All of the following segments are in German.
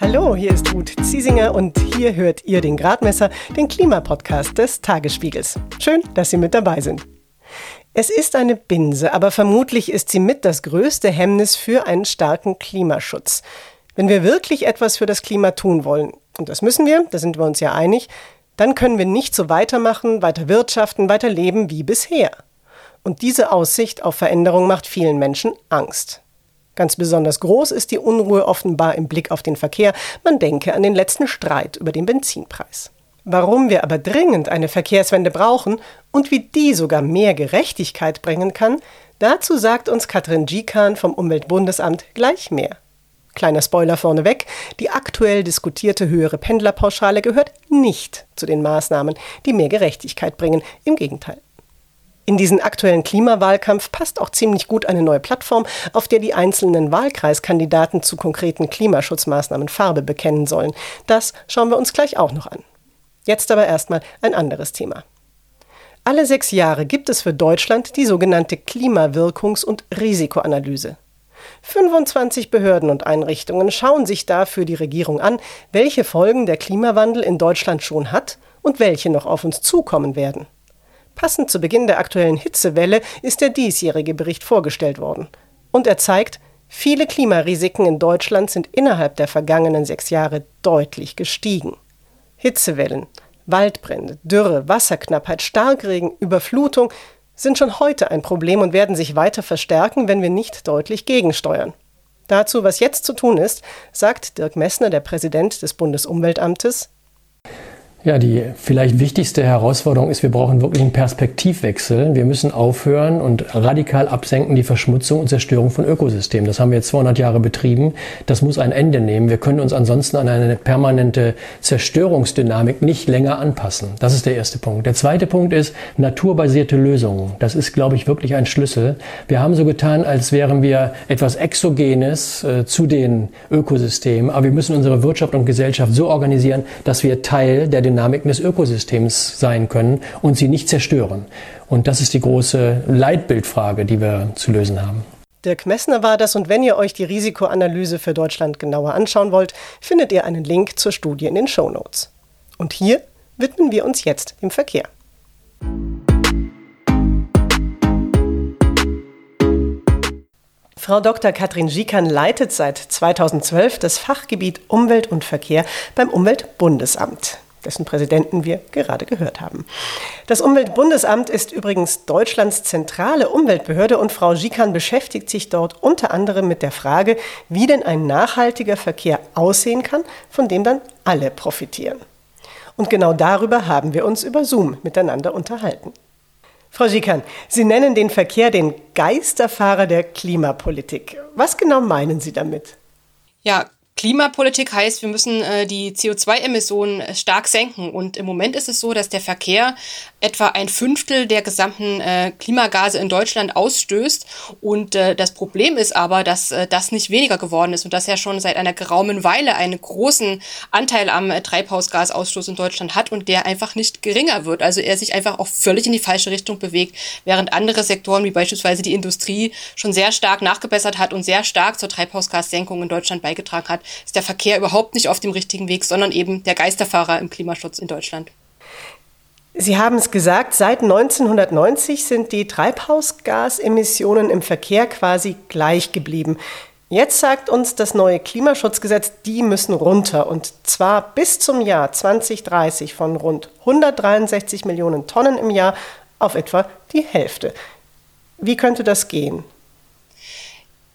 Hallo, hier ist Ruth Ziesinger und hier hört ihr den Gradmesser, den Klimapodcast des Tagesspiegels. Schön, dass Sie mit dabei sind. Es ist eine Binse, aber vermutlich ist sie mit das größte Hemmnis für einen starken Klimaschutz. Wenn wir wirklich etwas für das Klima tun wollen, und das müssen wir, da sind wir uns ja einig, dann können wir nicht so weitermachen, weiter wirtschaften, weiter leben wie bisher. Und diese Aussicht auf Veränderung macht vielen Menschen Angst. Ganz besonders groß ist die Unruhe offenbar im Blick auf den Verkehr. Man denke an den letzten Streit über den Benzinpreis. Warum wir aber dringend eine Verkehrswende brauchen und wie die sogar mehr Gerechtigkeit bringen kann, dazu sagt uns Katrin Gikan vom Umweltbundesamt gleich mehr. Kleiner Spoiler vorneweg, die aktuell diskutierte höhere Pendlerpauschale gehört nicht zu den Maßnahmen, die mehr Gerechtigkeit bringen. Im Gegenteil. In diesen aktuellen Klimawahlkampf passt auch ziemlich gut eine neue Plattform, auf der die einzelnen Wahlkreiskandidaten zu konkreten Klimaschutzmaßnahmen Farbe bekennen sollen. Das schauen wir uns gleich auch noch an. Jetzt aber erstmal ein anderes Thema. Alle sechs Jahre gibt es für Deutschland die sogenannte Klimawirkungs- und Risikoanalyse. 25 Behörden und Einrichtungen schauen sich dafür die Regierung an, welche Folgen der Klimawandel in Deutschland schon hat und welche noch auf uns zukommen werden. Passend zu Beginn der aktuellen Hitzewelle ist der diesjährige Bericht vorgestellt worden. Und er zeigt, viele Klimarisiken in Deutschland sind innerhalb der vergangenen sechs Jahre deutlich gestiegen. Hitzewellen, Waldbrände, Dürre, Wasserknappheit, Starkregen, Überflutung sind schon heute ein Problem und werden sich weiter verstärken, wenn wir nicht deutlich gegensteuern. Dazu, was jetzt zu tun ist, sagt Dirk Messner, der Präsident des Bundesumweltamtes, ja, die vielleicht wichtigste Herausforderung ist, wir brauchen wirklich einen Perspektivwechsel. Wir müssen aufhören und radikal absenken die Verschmutzung und Zerstörung von Ökosystemen. Das haben wir jetzt 200 Jahre betrieben. Das muss ein Ende nehmen. Wir können uns ansonsten an eine permanente Zerstörungsdynamik nicht länger anpassen. Das ist der erste Punkt. Der zweite Punkt ist naturbasierte Lösungen. Das ist, glaube ich, wirklich ein Schlüssel. Wir haben so getan, als wären wir etwas Exogenes äh, zu den Ökosystemen. Aber wir müssen unsere Wirtschaft und Gesellschaft so organisieren, dass wir Teil der Dynamiken des Ökosystems sein können und sie nicht zerstören. Und das ist die große Leitbildfrage, die wir zu lösen haben. Dirk Messner war das und wenn ihr euch die Risikoanalyse für Deutschland genauer anschauen wollt, findet ihr einen Link zur Studie in den Show Notes. Und hier widmen wir uns jetzt dem Verkehr. Frau Dr. Katrin Gikan leitet seit 2012 das Fachgebiet Umwelt und Verkehr beim Umweltbundesamt dessen Präsidenten wir gerade gehört haben. Das Umweltbundesamt ist übrigens Deutschlands zentrale Umweltbehörde und Frau Gikan beschäftigt sich dort unter anderem mit der Frage, wie denn ein nachhaltiger Verkehr aussehen kann, von dem dann alle profitieren. Und genau darüber haben wir uns über Zoom miteinander unterhalten. Frau Gikan, Sie nennen den Verkehr den Geisterfahrer der Klimapolitik. Was genau meinen Sie damit? Ja, Klimapolitik heißt, wir müssen äh, die CO2-Emissionen äh, stark senken. Und im Moment ist es so, dass der Verkehr etwa ein Fünftel der gesamten äh, Klimagase in Deutschland ausstößt. Und äh, das Problem ist aber, dass äh, das nicht weniger geworden ist und dass er schon seit einer geraumen Weile einen großen Anteil am äh, Treibhausgasausstoß in Deutschland hat und der einfach nicht geringer wird. Also er sich einfach auch völlig in die falsche Richtung bewegt, während andere Sektoren wie beispielsweise die Industrie schon sehr stark nachgebessert hat und sehr stark zur Treibhausgassenkung in Deutschland beigetragen hat ist der Verkehr überhaupt nicht auf dem richtigen Weg, sondern eben der Geisterfahrer im Klimaschutz in Deutschland. Sie haben es gesagt, seit 1990 sind die Treibhausgasemissionen im Verkehr quasi gleich geblieben. Jetzt sagt uns das neue Klimaschutzgesetz, die müssen runter und zwar bis zum Jahr 2030 von rund 163 Millionen Tonnen im Jahr auf etwa die Hälfte. Wie könnte das gehen?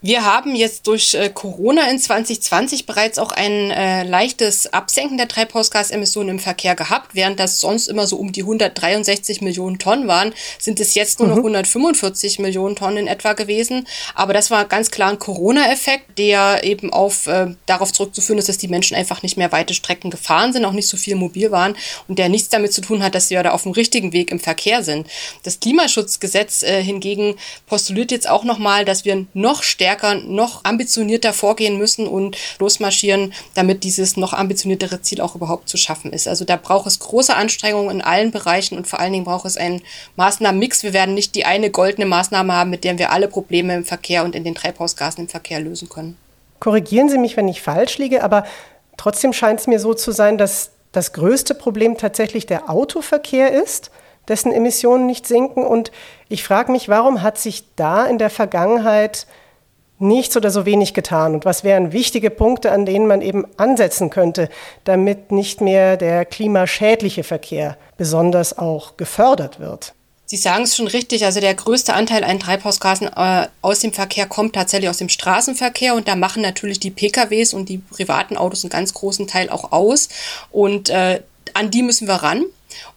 Wir haben jetzt durch äh, Corona in 2020 bereits auch ein äh, leichtes Absenken der Treibhausgasemissionen im Verkehr gehabt. Während das sonst immer so um die 163 Millionen Tonnen waren, sind es jetzt nur mhm. noch 145 Millionen Tonnen in etwa gewesen. Aber das war ganz klar ein Corona-Effekt, der eben auf, äh, darauf zurückzuführen ist, dass die Menschen einfach nicht mehr weite Strecken gefahren sind, auch nicht so viel mobil waren und der nichts damit zu tun hat, dass sie ja da auf dem richtigen Weg im Verkehr sind. Das Klimaschutzgesetz äh, hingegen postuliert jetzt auch nochmal, dass wir noch stärker stärker, noch ambitionierter vorgehen müssen und losmarschieren, damit dieses noch ambitioniertere Ziel auch überhaupt zu schaffen ist. Also da braucht es große Anstrengungen in allen Bereichen und vor allen Dingen braucht es einen Maßnahmenmix. Wir werden nicht die eine goldene Maßnahme haben, mit der wir alle Probleme im Verkehr und in den Treibhausgasen im Verkehr lösen können. Korrigieren Sie mich, wenn ich falsch liege, aber Trotzdem scheint es mir so zu sein, dass das größte Problem tatsächlich der Autoverkehr ist, dessen Emissionen nicht sinken. Und ich frage mich, warum hat sich da in der Vergangenheit nichts oder so wenig getan? Und was wären wichtige Punkte, an denen man eben ansetzen könnte, damit nicht mehr der klimaschädliche Verkehr besonders auch gefördert wird? Sie sagen es schon richtig, also der größte Anteil an Treibhausgasen äh, aus dem Verkehr kommt tatsächlich aus dem Straßenverkehr und da machen natürlich die PKWs und die privaten Autos einen ganz großen Teil auch aus und äh, an die müssen wir ran.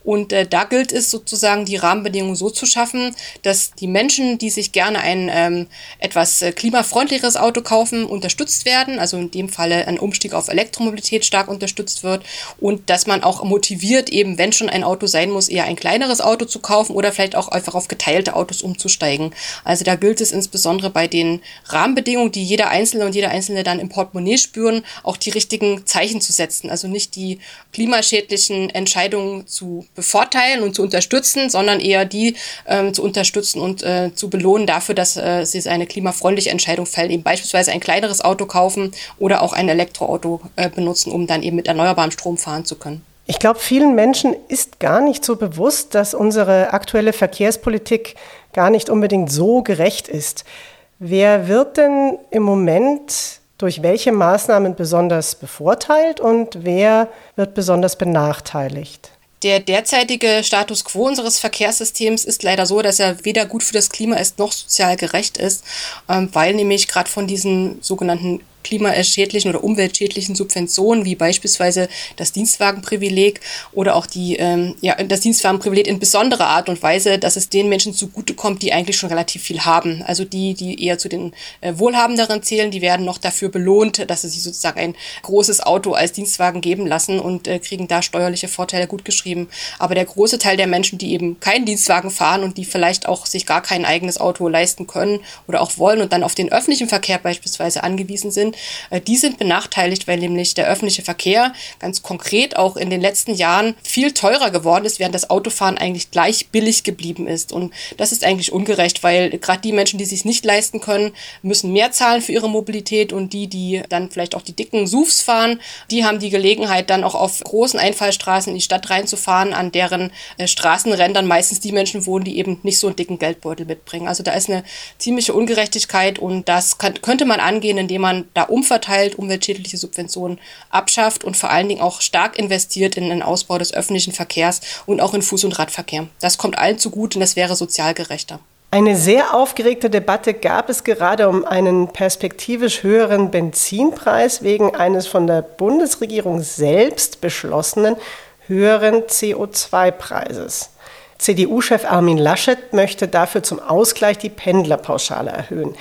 Und äh, da gilt es sozusagen, die Rahmenbedingungen so zu schaffen, dass die Menschen, die sich gerne ein ähm, etwas äh, klimafreundlicheres Auto kaufen, unterstützt werden. Also in dem Falle ein Umstieg auf Elektromobilität stark unterstützt wird. Und dass man auch motiviert, eben wenn schon ein Auto sein muss, eher ein kleineres Auto zu kaufen oder vielleicht auch einfach auf geteilte Autos umzusteigen. Also da gilt es insbesondere bei den Rahmenbedingungen, die jeder Einzelne und jeder Einzelne dann im Portemonnaie spüren, auch die richtigen Zeichen zu setzen. Also nicht die klimaschädlichen Entscheidungen zu zu bevorteilen und zu unterstützen, sondern eher die ähm, zu unterstützen und äh, zu belohnen dafür, dass äh, sie eine klimafreundliche Entscheidung fällen, eben beispielsweise ein kleineres Auto kaufen oder auch ein Elektroauto äh, benutzen, um dann eben mit erneuerbarem Strom fahren zu können. Ich glaube, vielen Menschen ist gar nicht so bewusst, dass unsere aktuelle Verkehrspolitik gar nicht unbedingt so gerecht ist. Wer wird denn im Moment durch welche Maßnahmen besonders bevorteilt und wer wird besonders benachteiligt? Der derzeitige Status quo unseres Verkehrssystems ist leider so, dass er weder gut für das Klima ist noch sozial gerecht ist, ähm, weil nämlich gerade von diesen sogenannten klimaschädlichen oder umweltschädlichen Subventionen, wie beispielsweise das Dienstwagenprivileg oder auch die, ähm, ja, das Dienstwagenprivileg in besonderer Art und Weise, dass es den Menschen zugutekommt, die eigentlich schon relativ viel haben. Also die, die eher zu den äh, Wohlhabenderen zählen, die werden noch dafür belohnt, dass sie sich sozusagen ein großes Auto als Dienstwagen geben lassen und äh, kriegen da steuerliche Vorteile gut geschrieben. Aber der große Teil der Menschen, die eben keinen Dienstwagen fahren und die vielleicht auch sich gar kein eigenes Auto leisten können oder auch wollen und dann auf den öffentlichen Verkehr beispielsweise angewiesen sind, die sind benachteiligt, weil nämlich der öffentliche Verkehr ganz konkret auch in den letzten Jahren viel teurer geworden ist, während das Autofahren eigentlich gleich billig geblieben ist. Und das ist eigentlich ungerecht, weil gerade die Menschen, die sich nicht leisten können, müssen mehr zahlen für ihre Mobilität und die, die dann vielleicht auch die dicken SUVs fahren, die haben die Gelegenheit, dann auch auf großen Einfallstraßen in die Stadt reinzufahren, an deren äh, Straßenrändern meistens die Menschen wohnen, die eben nicht so einen dicken Geldbeutel mitbringen. Also da ist eine ziemliche Ungerechtigkeit und das kann, könnte man angehen, indem man da umverteilt, umweltschädliche Subventionen abschafft und vor allen Dingen auch stark investiert in den Ausbau des öffentlichen Verkehrs und auch in Fuß- und Radverkehr. Das kommt allen zugute und das wäre sozial gerechter. Eine sehr aufgeregte Debatte gab es gerade um einen perspektivisch höheren Benzinpreis wegen eines von der Bundesregierung selbst beschlossenen höheren CO2-Preises. CDU-Chef Armin Laschet möchte dafür zum Ausgleich die Pendlerpauschale erhöhen.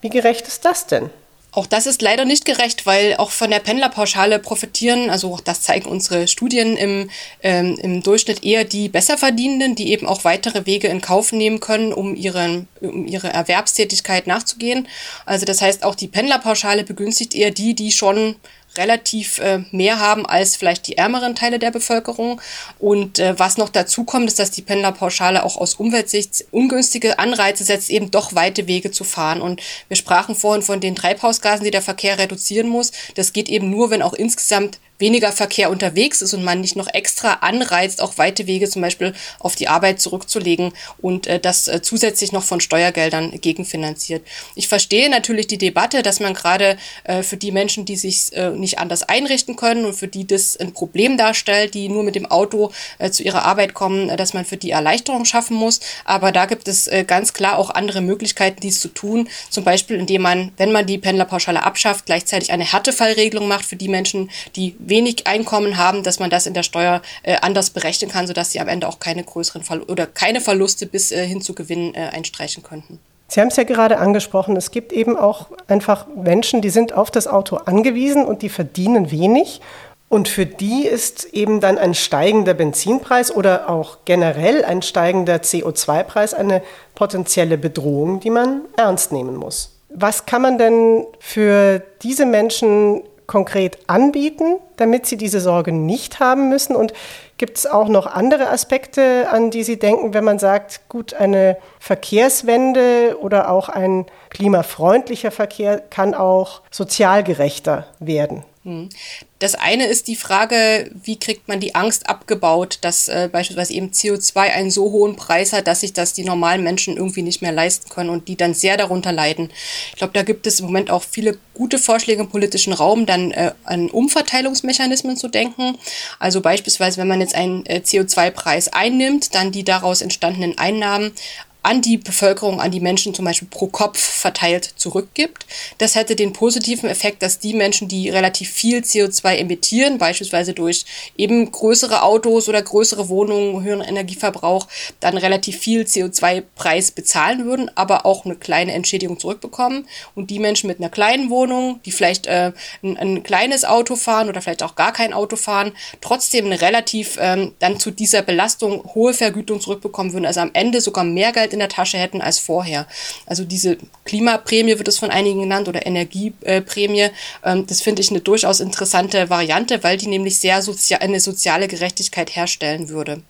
Wie gerecht ist das denn? Auch das ist leider nicht gerecht, weil auch von der Pendlerpauschale profitieren, also auch das zeigen unsere Studien im, ähm, im Durchschnitt eher die Besserverdienenden, die eben auch weitere Wege in Kauf nehmen können, um, ihren, um ihre Erwerbstätigkeit nachzugehen. Also das heißt, auch die Pendlerpauschale begünstigt eher die, die schon relativ äh, mehr haben als vielleicht die ärmeren Teile der Bevölkerung. Und äh, was noch dazu kommt, ist, dass die Pendlerpauschale auch aus Umweltsicht ungünstige Anreize setzt, eben doch weite Wege zu fahren. Und wir sprachen vorhin von den Treibhausgasen, die der Verkehr reduzieren muss. Das geht eben nur, wenn auch insgesamt weniger Verkehr unterwegs ist und man nicht noch extra anreizt, auch weite Wege zum Beispiel auf die Arbeit zurückzulegen und äh, das äh, zusätzlich noch von Steuergeldern gegenfinanziert. Ich verstehe natürlich die Debatte, dass man gerade äh, für die Menschen, die sich äh, nicht anders einrichten können und für die das ein Problem darstellt, die nur mit dem Auto äh, zu ihrer Arbeit kommen, äh, dass man für die Erleichterung schaffen muss. Aber da gibt es äh, ganz klar auch andere Möglichkeiten, dies zu tun. Zum Beispiel, indem man, wenn man die Pendlerpauschale abschafft, gleichzeitig eine Härtefallregelung macht für die Menschen, die wenig Einkommen haben, dass man das in der Steuer äh, anders berechnen kann, sodass sie am Ende auch keine größeren Fall oder keine Verluste bis äh, hin zu Gewinn äh, einstreichen könnten. Sie haben es ja gerade angesprochen, es gibt eben auch einfach Menschen, die sind auf das Auto angewiesen und die verdienen wenig. Und für die ist eben dann ein steigender Benzinpreis oder auch generell ein steigender CO2-Preis eine potenzielle Bedrohung, die man ernst nehmen muss. Was kann man denn für diese Menschen konkret anbieten, damit sie diese Sorge nicht haben müssen? Und gibt es auch noch andere Aspekte, an die Sie denken, wenn man sagt, gut, eine Verkehrswende oder auch ein klimafreundlicher Verkehr kann auch sozial gerechter werden? Hm. Das eine ist die Frage, wie kriegt man die Angst abgebaut, dass äh, beispielsweise eben CO2 einen so hohen Preis hat, dass sich das die normalen Menschen irgendwie nicht mehr leisten können und die dann sehr darunter leiden. Ich glaube, da gibt es im Moment auch viele gute Vorschläge im politischen Raum, dann äh, an Umverteilungsmechanismen zu denken. Also beispielsweise, wenn man jetzt einen äh, CO2-Preis einnimmt, dann die daraus entstandenen Einnahmen an die Bevölkerung, an die Menschen zum Beispiel pro Kopf verteilt zurückgibt. Das hätte den positiven Effekt, dass die Menschen, die relativ viel CO2 emittieren, beispielsweise durch eben größere Autos oder größere Wohnungen, höheren Energieverbrauch, dann relativ viel CO2-Preis bezahlen würden, aber auch eine kleine Entschädigung zurückbekommen. Und die Menschen mit einer kleinen Wohnung, die vielleicht äh, ein, ein, kleines Auto fahren oder vielleicht auch gar kein Auto fahren, trotzdem eine relativ ähm, dann zu dieser Belastung hohe Vergütung zurückbekommen würden, also am Ende sogar mehr Geld in der Tasche hätten als vorher. Also diese Klimaprämie wird es von einigen genannt oder Energieprämie. Ähm, das finde ich eine durchaus interessante Variante, weil die nämlich sehr sozi eine soziale Gerechtigkeit herstellen würde.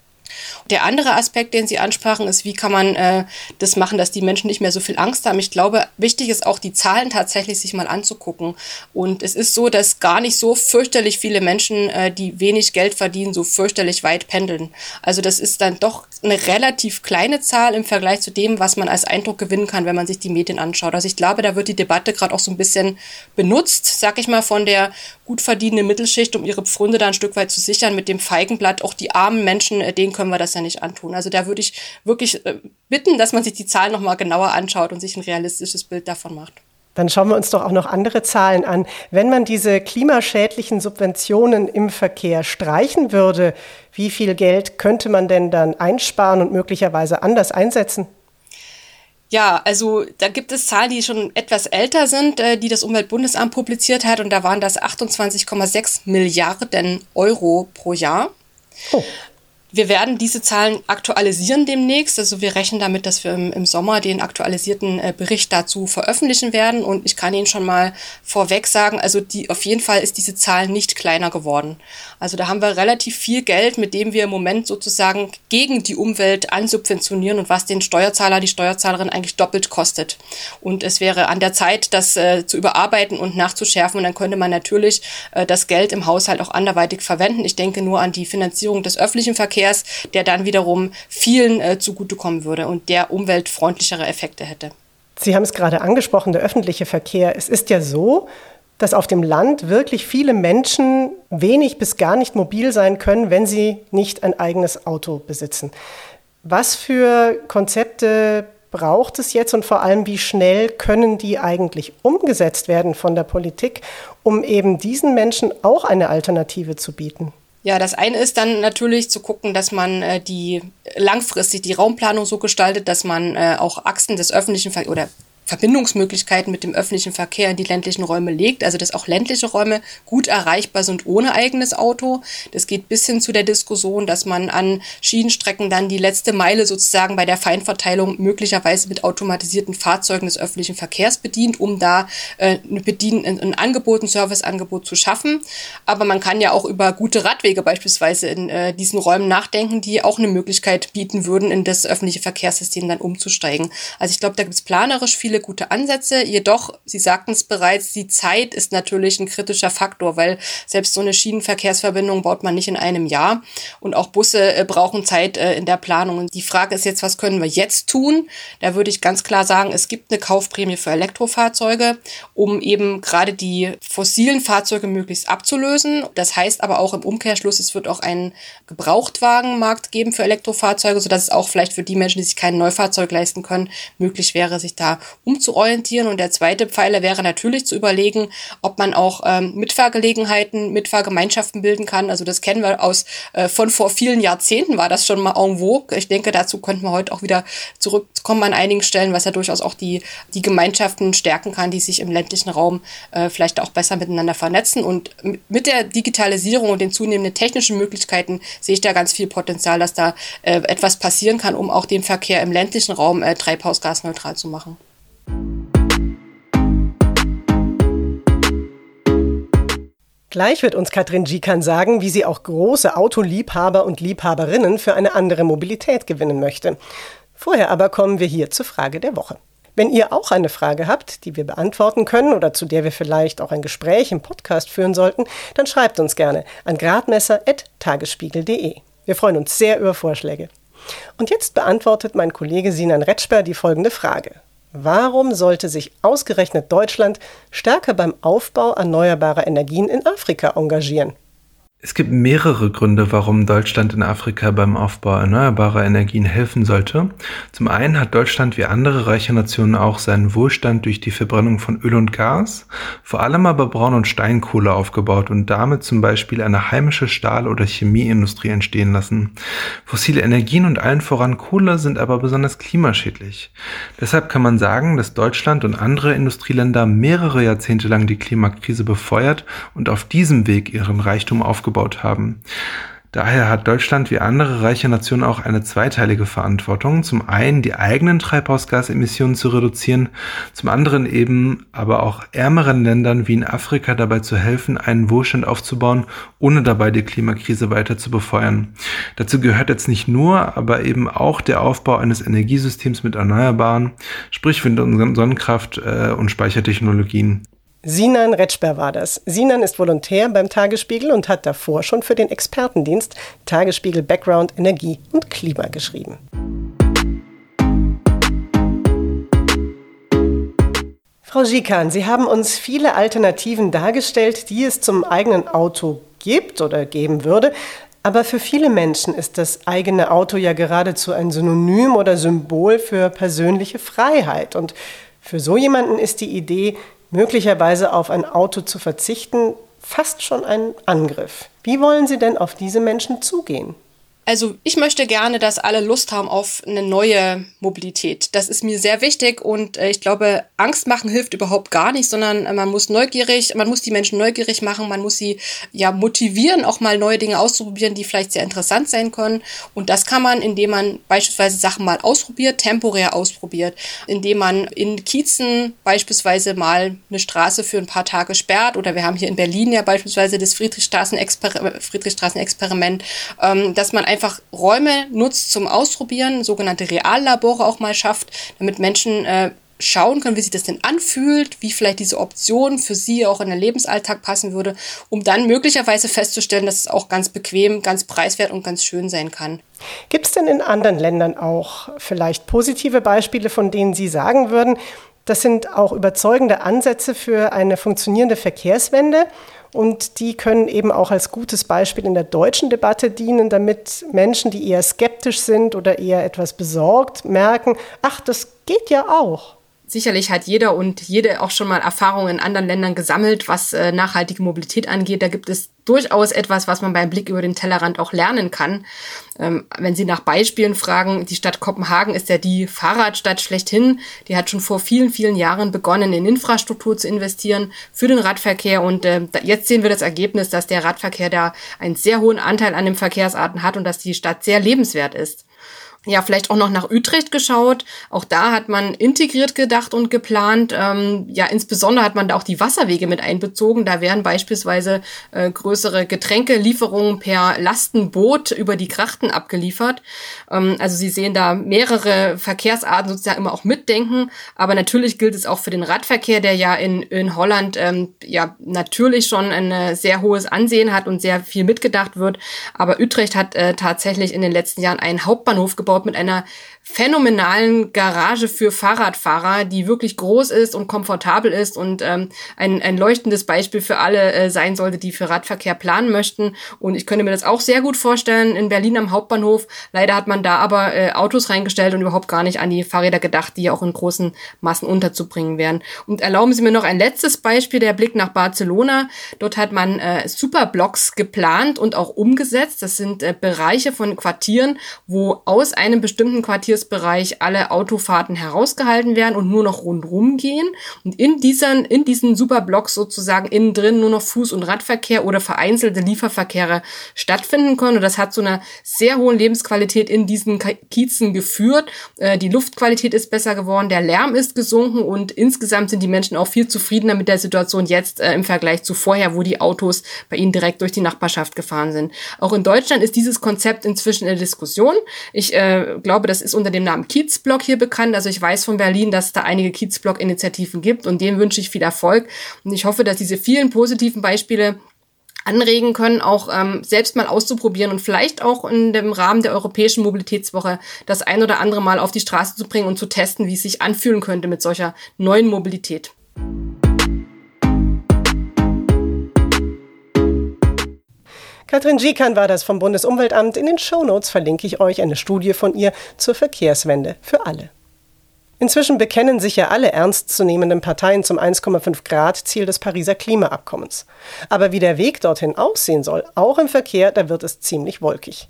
Der andere Aspekt, den Sie ansprachen, ist, wie kann man äh, das machen, dass die Menschen nicht mehr so viel Angst haben. Ich glaube, wichtig ist auch, die Zahlen tatsächlich sich mal anzugucken. Und es ist so, dass gar nicht so fürchterlich viele Menschen, äh, die wenig Geld verdienen, so fürchterlich weit pendeln. Also das ist dann doch eine relativ kleine Zahl im Vergleich zu dem, was man als Eindruck gewinnen kann, wenn man sich die Medien anschaut. Also ich glaube, da wird die Debatte gerade auch so ein bisschen benutzt, sag ich mal, von der gut verdienenden Mittelschicht, um ihre Pfründe da ein Stück weit zu sichern. Mit dem Feigenblatt auch die armen Menschen, äh, denen können wir das ja nicht antun. Also da würde ich wirklich äh, bitten, dass man sich die Zahlen nochmal genauer anschaut und sich ein realistisches Bild davon macht. Dann schauen wir uns doch auch noch andere Zahlen an. Wenn man diese klimaschädlichen Subventionen im Verkehr streichen würde, wie viel Geld könnte man denn dann einsparen und möglicherweise anders einsetzen? Ja, also da gibt es Zahlen, die schon etwas älter sind, äh, die das Umweltbundesamt publiziert hat. Und da waren das 28,6 Milliarden Euro pro Jahr. Oh. Wir werden diese Zahlen aktualisieren demnächst. Also wir rechnen damit, dass wir im, im Sommer den aktualisierten äh, Bericht dazu veröffentlichen werden. Und ich kann Ihnen schon mal vorweg sagen, also die, auf jeden Fall ist diese Zahl nicht kleiner geworden. Also da haben wir relativ viel Geld, mit dem wir im Moment sozusagen gegen die Umwelt ansubventionieren und was den Steuerzahler, die Steuerzahlerin eigentlich doppelt kostet. Und es wäre an der Zeit, das äh, zu überarbeiten und nachzuschärfen. Und dann könnte man natürlich äh, das Geld im Haushalt auch anderweitig verwenden. Ich denke nur an die Finanzierung des öffentlichen Verkehrs Verkehrs, der dann wiederum vielen äh, zugutekommen würde und der umweltfreundlichere Effekte hätte. Sie haben es gerade angesprochen, der öffentliche Verkehr. Es ist ja so, dass auf dem Land wirklich viele Menschen wenig bis gar nicht mobil sein können, wenn sie nicht ein eigenes Auto besitzen. Was für Konzepte braucht es jetzt und vor allem, wie schnell können die eigentlich umgesetzt werden von der Politik, um eben diesen Menschen auch eine Alternative zu bieten? Ja, das eine ist dann natürlich zu gucken, dass man äh, die langfristig die Raumplanung so gestaltet, dass man äh, auch Achsen des öffentlichen Ver oder Verbindungsmöglichkeiten mit dem öffentlichen Verkehr in die ländlichen Räume legt, also dass auch ländliche Räume gut erreichbar sind ohne eigenes Auto. Das geht bis hin zu der Diskussion, dass man an Schienenstrecken dann die letzte Meile sozusagen bei der Feinverteilung möglicherweise mit automatisierten Fahrzeugen des öffentlichen Verkehrs bedient, um da äh, Bedien ein Angebot, ein Serviceangebot zu schaffen. Aber man kann ja auch über gute Radwege beispielsweise in äh, diesen Räumen nachdenken, die auch eine Möglichkeit bieten würden, in das öffentliche Verkehrssystem dann umzusteigen. Also ich glaube, da gibt es planerisch viele viele gute Ansätze. Jedoch, Sie sagten es bereits, die Zeit ist natürlich ein kritischer Faktor, weil selbst so eine Schienenverkehrsverbindung baut man nicht in einem Jahr. Und auch Busse äh, brauchen Zeit äh, in der Planung. Und die Frage ist jetzt, was können wir jetzt tun? Da würde ich ganz klar sagen, es gibt eine Kaufprämie für Elektrofahrzeuge, um eben gerade die fossilen Fahrzeuge möglichst abzulösen. Das heißt aber auch im Umkehrschluss, es wird auch einen Gebrauchtwagenmarkt geben für Elektrofahrzeuge, sodass es auch vielleicht für die Menschen, die sich kein Neufahrzeug leisten können, möglich wäre, sich da umzuorientieren. Und der zweite Pfeiler wäre natürlich zu überlegen, ob man auch ähm, Mitfahrgelegenheiten, Mitfahrgemeinschaften bilden kann. Also das kennen wir aus äh, von vor vielen Jahrzehnten war das schon mal en vogue. Ich denke, dazu könnten wir heute auch wieder zurückkommen an einigen Stellen, was ja durchaus auch die, die Gemeinschaften stärken kann, die sich im ländlichen Raum äh, vielleicht auch besser miteinander vernetzen. Und mit der Digitalisierung und den zunehmenden technischen Möglichkeiten sehe ich da ganz viel Potenzial, dass da äh, etwas passieren kann, um auch den Verkehr im ländlichen Raum äh, treibhausgasneutral zu machen. Gleich wird uns Katrin Gikan sagen, wie sie auch große Autoliebhaber und Liebhaberinnen für eine andere Mobilität gewinnen möchte. Vorher aber kommen wir hier zur Frage der Woche. Wenn ihr auch eine Frage habt, die wir beantworten können oder zu der wir vielleicht auch ein Gespräch im Podcast führen sollten, dann schreibt uns gerne an gradmesser.tagesspiegel.de. Wir freuen uns sehr über Vorschläge. Und jetzt beantwortet mein Kollege Sinan Retschper die folgende Frage. Warum sollte sich ausgerechnet Deutschland stärker beim Aufbau erneuerbarer Energien in Afrika engagieren? Es gibt mehrere Gründe, warum Deutschland in Afrika beim Aufbau erneuerbarer Energien helfen sollte. Zum einen hat Deutschland wie andere reiche Nationen auch seinen Wohlstand durch die Verbrennung von Öl und Gas, vor allem aber Braun- und Steinkohle aufgebaut und damit zum Beispiel eine heimische Stahl- oder Chemieindustrie entstehen lassen. Fossile Energien und allen voran Kohle sind aber besonders klimaschädlich. Deshalb kann man sagen, dass Deutschland und andere Industrieländer mehrere Jahrzehnte lang die Klimakrise befeuert und auf diesem Weg ihren Reichtum aufgebaut aufgebaut haben. Daher hat Deutschland wie andere reiche Nationen auch eine zweiteilige Verantwortung. Zum einen die eigenen Treibhausgasemissionen zu reduzieren, zum anderen eben aber auch ärmeren Ländern wie in Afrika dabei zu helfen, einen Wohlstand aufzubauen, ohne dabei die Klimakrise weiter zu befeuern. Dazu gehört jetzt nicht nur, aber eben auch der Aufbau eines Energiesystems mit Erneuerbaren, sprich Wind- und Sonnenkraft äh, und Speichertechnologien. Sinan Retschber war das. Sinan ist Volontär beim Tagesspiegel und hat davor schon für den Expertendienst Tagesspiegel Background Energie und Klima geschrieben. Frau Gikan, Sie haben uns viele Alternativen dargestellt, die es zum eigenen Auto gibt oder geben würde. Aber für viele Menschen ist das eigene Auto ja geradezu ein Synonym oder Symbol für persönliche Freiheit. Und für so jemanden ist die Idee, möglicherweise auf ein Auto zu verzichten, fast schon ein Angriff. Wie wollen Sie denn auf diese Menschen zugehen? Also ich möchte gerne, dass alle Lust haben auf eine neue Mobilität. Das ist mir sehr wichtig und äh, ich glaube, Angst machen hilft überhaupt gar nicht, sondern äh, man muss neugierig, man muss die Menschen neugierig machen, man muss sie ja motivieren, auch mal neue Dinge auszuprobieren, die vielleicht sehr interessant sein können. Und das kann man, indem man beispielsweise Sachen mal ausprobiert, temporär ausprobiert, indem man in Kiezen beispielsweise mal eine Straße für ein paar Tage sperrt oder wir haben hier in Berlin ja beispielsweise das Friedrichstraßen-Experiment, Friedrichstraßen ähm, dass man einfach einfach Räume nutzt zum Ausprobieren, sogenannte Reallabore auch mal schafft, damit Menschen äh, schauen können, wie sich das denn anfühlt, wie vielleicht diese Option für sie auch in den Lebensalltag passen würde, um dann möglicherweise festzustellen, dass es auch ganz bequem, ganz preiswert und ganz schön sein kann. Gibt es denn in anderen Ländern auch vielleicht positive Beispiele, von denen Sie sagen würden, das sind auch überzeugende Ansätze für eine funktionierende Verkehrswende? Und die können eben auch als gutes Beispiel in der deutschen Debatte dienen, damit Menschen, die eher skeptisch sind oder eher etwas besorgt, merken, ach, das geht ja auch. Sicherlich hat jeder und jede auch schon mal Erfahrungen in anderen Ländern gesammelt, was äh, nachhaltige Mobilität angeht. Da gibt es durchaus etwas, was man beim Blick über den Tellerrand auch lernen kann. Ähm, wenn Sie nach Beispielen fragen, die Stadt Kopenhagen ist ja die Fahrradstadt schlechthin. Die hat schon vor vielen, vielen Jahren begonnen, in Infrastruktur zu investieren für den Radverkehr. Und äh, jetzt sehen wir das Ergebnis, dass der Radverkehr da einen sehr hohen Anteil an den Verkehrsarten hat und dass die Stadt sehr lebenswert ist ja, vielleicht auch noch nach Utrecht geschaut. Auch da hat man integriert gedacht und geplant. Ähm, ja, insbesondere hat man da auch die Wasserwege mit einbezogen. Da werden beispielsweise äh, größere Getränkelieferungen per Lastenboot über die Krachten abgeliefert. Ähm, also Sie sehen da mehrere Verkehrsarten sozusagen immer auch mitdenken. Aber natürlich gilt es auch für den Radverkehr, der ja in, in Holland ähm, ja natürlich schon ein sehr hohes Ansehen hat und sehr viel mitgedacht wird. Aber Utrecht hat äh, tatsächlich in den letzten Jahren einen Hauptbahnhof gebaut gebaut mit einer phänomenalen Garage für Fahrradfahrer, die wirklich groß ist und komfortabel ist und ähm, ein, ein leuchtendes Beispiel für alle äh, sein sollte, die für Radverkehr planen möchten. Und ich könnte mir das auch sehr gut vorstellen in Berlin am Hauptbahnhof. Leider hat man da aber äh, Autos reingestellt und überhaupt gar nicht an die Fahrräder gedacht, die auch in großen Massen unterzubringen wären. Und erlauben Sie mir noch ein letztes Beispiel, der Blick nach Barcelona. Dort hat man äh, Superblocks geplant und auch umgesetzt. Das sind äh, Bereiche von Quartieren, wo aus einem bestimmten Quartiersbereich alle Autofahrten herausgehalten werden und nur noch rundrum gehen. Und in diesen, in diesen Superblocks sozusagen innen drin nur noch Fuß- und Radverkehr oder vereinzelte Lieferverkehre stattfinden können. Und das hat zu einer sehr hohen Lebensqualität in diesen Kiezen geführt. Äh, die Luftqualität ist besser geworden, der Lärm ist gesunken und insgesamt sind die Menschen auch viel zufriedener mit der Situation jetzt äh, im Vergleich zu vorher, wo die Autos bei ihnen direkt durch die Nachbarschaft gefahren sind. Auch in Deutschland ist dieses Konzept inzwischen in der Diskussion. Ich äh, glaube, das ist unter unter dem Namen Kiezblock hier bekannt. Also ich weiß von Berlin, dass es da einige Kiezblock-Initiativen gibt und dem wünsche ich viel Erfolg. Und ich hoffe, dass diese vielen positiven Beispiele anregen können, auch ähm, selbst mal auszuprobieren und vielleicht auch in dem Rahmen der Europäischen Mobilitätswoche das ein oder andere Mal auf die Straße zu bringen und zu testen, wie es sich anfühlen könnte mit solcher neuen Mobilität. Katrin Gikan war das vom Bundesumweltamt. In den Shownotes verlinke ich euch eine Studie von ihr zur Verkehrswende für alle. Inzwischen bekennen sich ja alle ernstzunehmenden Parteien zum 1,5 Grad Ziel des Pariser Klimaabkommens. Aber wie der Weg dorthin aussehen soll, auch im Verkehr, da wird es ziemlich wolkig.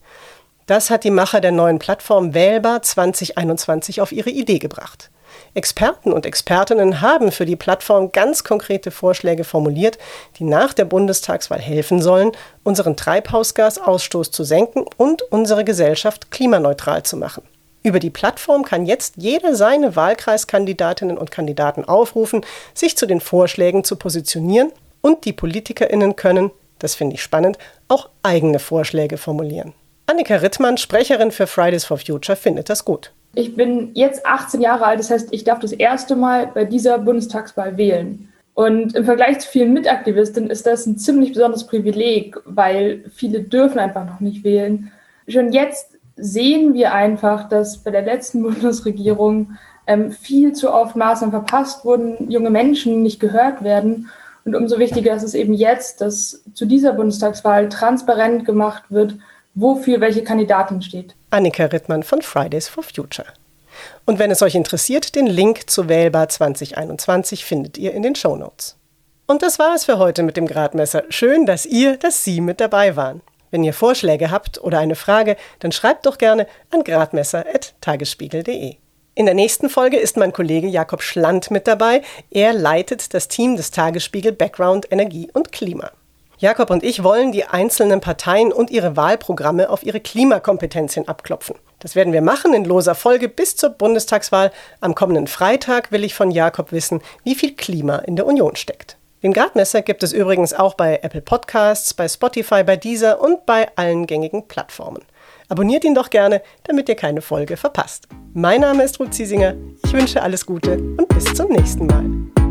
Das hat die Macher der neuen Plattform Wählbar 2021 auf ihre Idee gebracht. Experten und Expertinnen haben für die Plattform ganz konkrete Vorschläge formuliert, die nach der Bundestagswahl helfen sollen, unseren Treibhausgasausstoß zu senken und unsere Gesellschaft klimaneutral zu machen. Über die Plattform kann jetzt jeder seine Wahlkreiskandidatinnen und Kandidaten aufrufen, sich zu den Vorschlägen zu positionieren und die Politikerinnen können, das finde ich spannend, auch eigene Vorschläge formulieren. Annika Rittmann, Sprecherin für Fridays for Future, findet das gut. Ich bin jetzt 18 Jahre alt, das heißt, ich darf das erste Mal bei dieser Bundestagswahl wählen. Und im Vergleich zu vielen Mitaktivistinnen ist das ein ziemlich besonderes Privileg, weil viele dürfen einfach noch nicht wählen. Schon jetzt sehen wir einfach, dass bei der letzten Bundesregierung ähm, viel zu oft Maßnahmen verpasst wurden, junge Menschen nicht gehört werden. Und umso wichtiger ist es eben jetzt, dass zu dieser Bundestagswahl transparent gemacht wird, wofür welche Kandidatin steht. Annika Rittmann von Fridays for Future. Und wenn es euch interessiert, den Link zu Wählbar 2021 findet ihr in den Show Notes. Und das war es für heute mit dem Gradmesser. Schön, dass ihr, dass Sie mit dabei waren. Wenn ihr Vorschläge habt oder eine Frage, dann schreibt doch gerne an gradmesser.tagesspiegel.de. In der nächsten Folge ist mein Kollege Jakob Schland mit dabei. Er leitet das Team des Tagesspiegel Background Energie und Klima. Jakob und ich wollen die einzelnen Parteien und ihre Wahlprogramme auf ihre Klimakompetenzien abklopfen. Das werden wir machen in loser Folge bis zur Bundestagswahl. Am kommenden Freitag will ich von Jakob wissen, wie viel Klima in der Union steckt. Den Gradmesser gibt es übrigens auch bei Apple Podcasts, bei Spotify, bei Deezer und bei allen gängigen Plattformen. Abonniert ihn doch gerne, damit ihr keine Folge verpasst. Mein Name ist Ruth Ziesinger. Ich wünsche alles Gute und bis zum nächsten Mal.